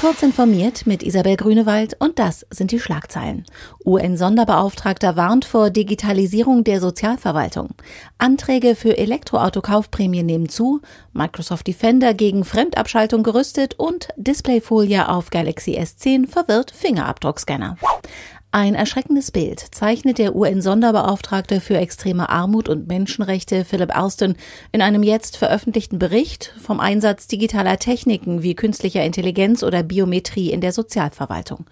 Kurz informiert mit Isabel Grünewald und das sind die Schlagzeilen. UN-Sonderbeauftragter warnt vor Digitalisierung der Sozialverwaltung. Anträge für Elektroautokaufprämien nehmen zu, Microsoft Defender gegen Fremdabschaltung gerüstet und Displayfolie auf Galaxy S10 verwirrt Fingerabdruckscanner. Ein erschreckendes Bild zeichnet der UN-Sonderbeauftragte für extreme Armut und Menschenrechte Philip Alston in einem jetzt veröffentlichten Bericht vom Einsatz digitaler Techniken wie künstlicher Intelligenz oder Biometrie in der Sozialverwaltung.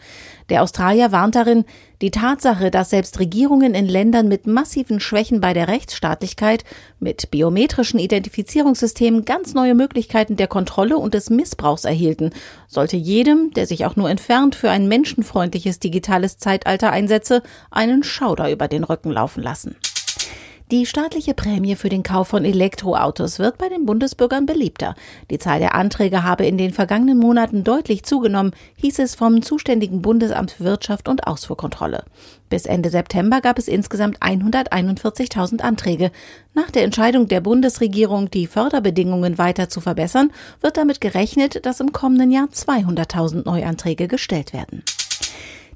Der Australier warnt darin, die Tatsache, dass selbst Regierungen in Ländern mit massiven Schwächen bei der Rechtsstaatlichkeit mit biometrischen Identifizierungssystemen ganz neue Möglichkeiten der Kontrolle und des Missbrauchs erhielten, sollte jedem, der sich auch nur entfernt für ein menschenfreundliches digitales Zeitalter einsetze, einen Schauder über den Rücken laufen lassen. Die staatliche Prämie für den Kauf von Elektroautos wird bei den Bundesbürgern beliebter. Die Zahl der Anträge habe in den vergangenen Monaten deutlich zugenommen, hieß es vom zuständigen Bundesamt für Wirtschaft und Ausfuhrkontrolle. Bis Ende September gab es insgesamt 141.000 Anträge. Nach der Entscheidung der Bundesregierung, die Förderbedingungen weiter zu verbessern, wird damit gerechnet, dass im kommenden Jahr 200.000 Neuanträge gestellt werden.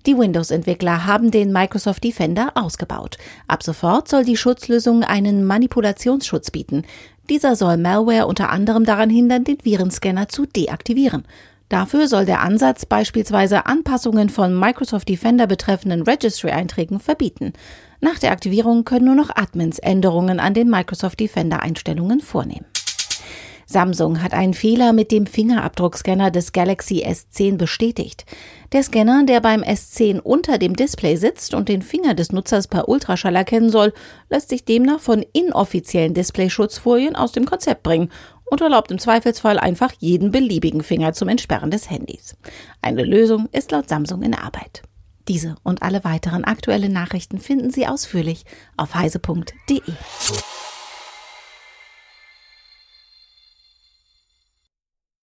Die Windows-Entwickler haben den Microsoft Defender ausgebaut. Ab sofort soll die Schutzlösung einen Manipulationsschutz bieten. Dieser soll Malware unter anderem daran hindern, den Virenscanner zu deaktivieren. Dafür soll der Ansatz beispielsweise Anpassungen von Microsoft Defender betreffenden Registry-Einträgen verbieten. Nach der Aktivierung können nur noch Admins Änderungen an den Microsoft Defender-Einstellungen vornehmen. Samsung hat einen Fehler mit dem Fingerabdruckscanner des Galaxy S10 bestätigt. Der Scanner, der beim S10 unter dem Display sitzt und den Finger des Nutzers per Ultraschall erkennen soll, lässt sich demnach von inoffiziellen Displayschutzfolien aus dem Konzept bringen und erlaubt im Zweifelsfall einfach jeden beliebigen Finger zum Entsperren des Handys. Eine Lösung ist laut Samsung in Arbeit. Diese und alle weiteren aktuellen Nachrichten finden Sie ausführlich auf heise.de.